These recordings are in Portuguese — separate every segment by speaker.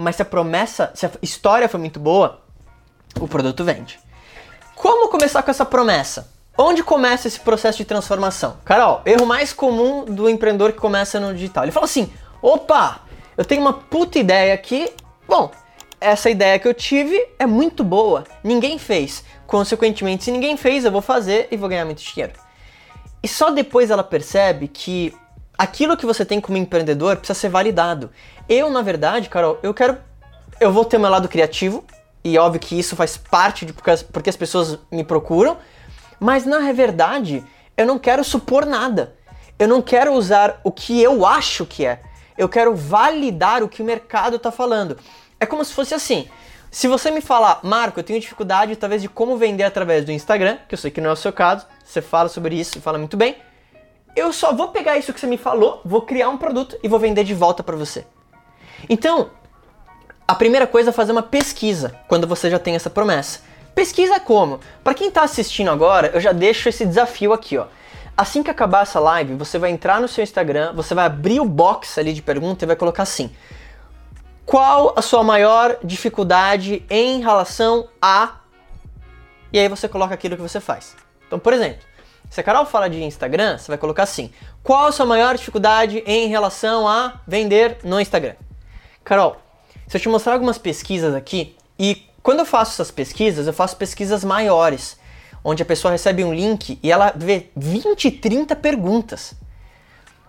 Speaker 1: mas se a promessa, se a história foi muito boa, o produto vende. Como começar com essa promessa? Onde começa esse processo de transformação? Carol, erro mais comum do empreendedor que começa no digital. Ele fala assim: opa, eu tenho uma puta ideia aqui. Bom, essa ideia que eu tive é muito boa, ninguém fez. Consequentemente, se ninguém fez, eu vou fazer e vou ganhar muito dinheiro. E só depois ela percebe que aquilo que você tem como empreendedor precisa ser validado. Eu, na verdade, Carol, eu quero. Eu vou ter meu lado criativo, e óbvio que isso faz parte de porque as, porque as pessoas me procuram, mas na verdade, eu não quero supor nada. Eu não quero usar o que eu acho que é. Eu quero validar o que o mercado está falando. É como se fosse assim. Se você me falar, Marco, eu tenho dificuldade talvez de como vender através do Instagram, que eu sei que não é o seu caso, você fala sobre isso e fala muito bem, eu só vou pegar isso que você me falou, vou criar um produto e vou vender de volta para você. Então, a primeira coisa é fazer uma pesquisa quando você já tem essa promessa. Pesquisa como? Para quem está assistindo agora, eu já deixo esse desafio aqui, ó. Assim que acabar essa live, você vai entrar no seu Instagram, você vai abrir o box ali de pergunta e vai colocar assim: Qual a sua maior dificuldade em relação a E aí você coloca aquilo que você faz. Então, por exemplo, se a Carol fala de Instagram, você vai colocar assim: Qual a sua maior dificuldade em relação a vender no Instagram? Carol, se eu te mostrar algumas pesquisas aqui, e quando eu faço essas pesquisas, eu faço pesquisas maiores, onde a pessoa recebe um link e ela vê 20, 30 perguntas.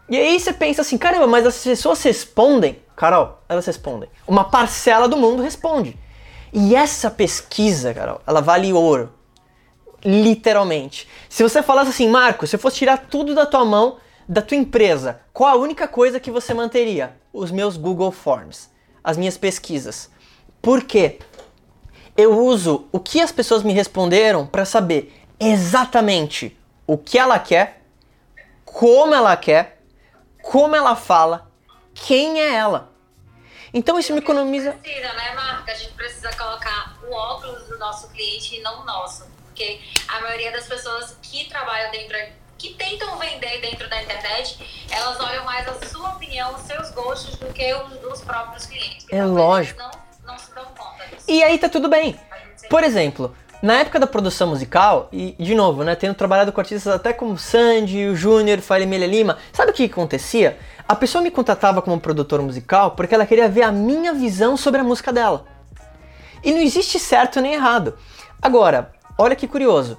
Speaker 1: E aí você pensa assim, caramba, mas as pessoas respondem? Carol, elas respondem. Uma parcela do mundo responde. E essa pesquisa, Carol, ela vale ouro. Literalmente. Se você falasse assim, Marco, se eu fosse tirar tudo da tua mão, da tua empresa, qual a única coisa que você manteria? Os meus Google Forms, as minhas pesquisas. Por quê? Eu uso o que as pessoas me responderam para saber exatamente o que ela quer, como ela quer, como ela fala, quem é ela. Então isso me economiza.
Speaker 2: Precisa, né, Marca? A gente precisa colocar o óculos do nosso cliente e não o nosso. Porque a maioria das pessoas que trabalham dentro, que tentam vender dentro da internet, elas olham mais a sua opinião, os seus gostos, do que os dos próprios clientes.
Speaker 1: É lógico.
Speaker 2: Não, não se dão conta disso.
Speaker 1: E aí tá tudo bem. Por exemplo, na época da produção musical, e de novo, né, tendo trabalhado com artistas até como Sandy, o Júnior, Fire Melia Lima, sabe o que acontecia? A pessoa me contratava como produtor musical porque ela queria ver a minha visão sobre a música dela. E não existe certo nem errado. Agora, olha que curioso.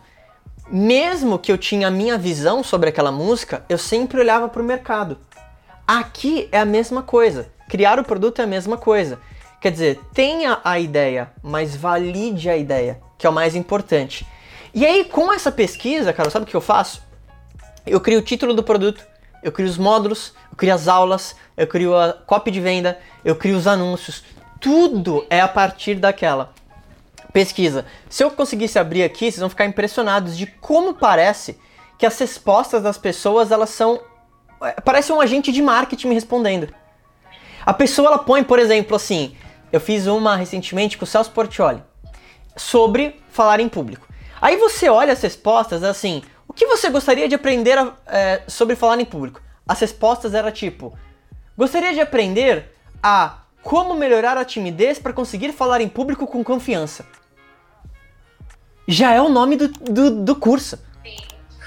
Speaker 1: Mesmo que eu tinha a minha visão sobre aquela música, eu sempre olhava para o mercado. Aqui é a mesma coisa. Criar o produto é a mesma coisa. Quer dizer, tenha a ideia, mas valide a ideia, que é o mais importante. E aí, com essa pesquisa, cara, sabe o que eu faço? Eu crio o título do produto, eu crio os módulos, eu crio as aulas, eu crio a copy de venda, eu crio os anúncios. Tudo é a partir daquela pesquisa. Se eu conseguisse abrir aqui, vocês vão ficar impressionados de como parece que as respostas das pessoas, elas são é, parece um agente de marketing me respondendo. A pessoa ela põe, por exemplo, assim, eu fiz uma recentemente com o Celso Portioli sobre falar em público. Aí você olha as respostas assim, o que você gostaria de aprender a, é, sobre falar em público? As respostas eram tipo, gostaria de aprender a como melhorar a timidez para conseguir falar em público com confiança. Já é o nome do, do, do curso.
Speaker 2: Sim.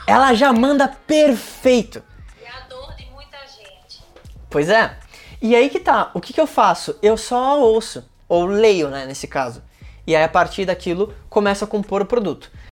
Speaker 1: Ela já manda perfeito.
Speaker 2: É a dor de muita gente.
Speaker 1: Pois é. E aí que tá, o que, que eu faço? Eu só ouço, ou leio, né, nesse caso. E aí a partir daquilo começo a compor o produto.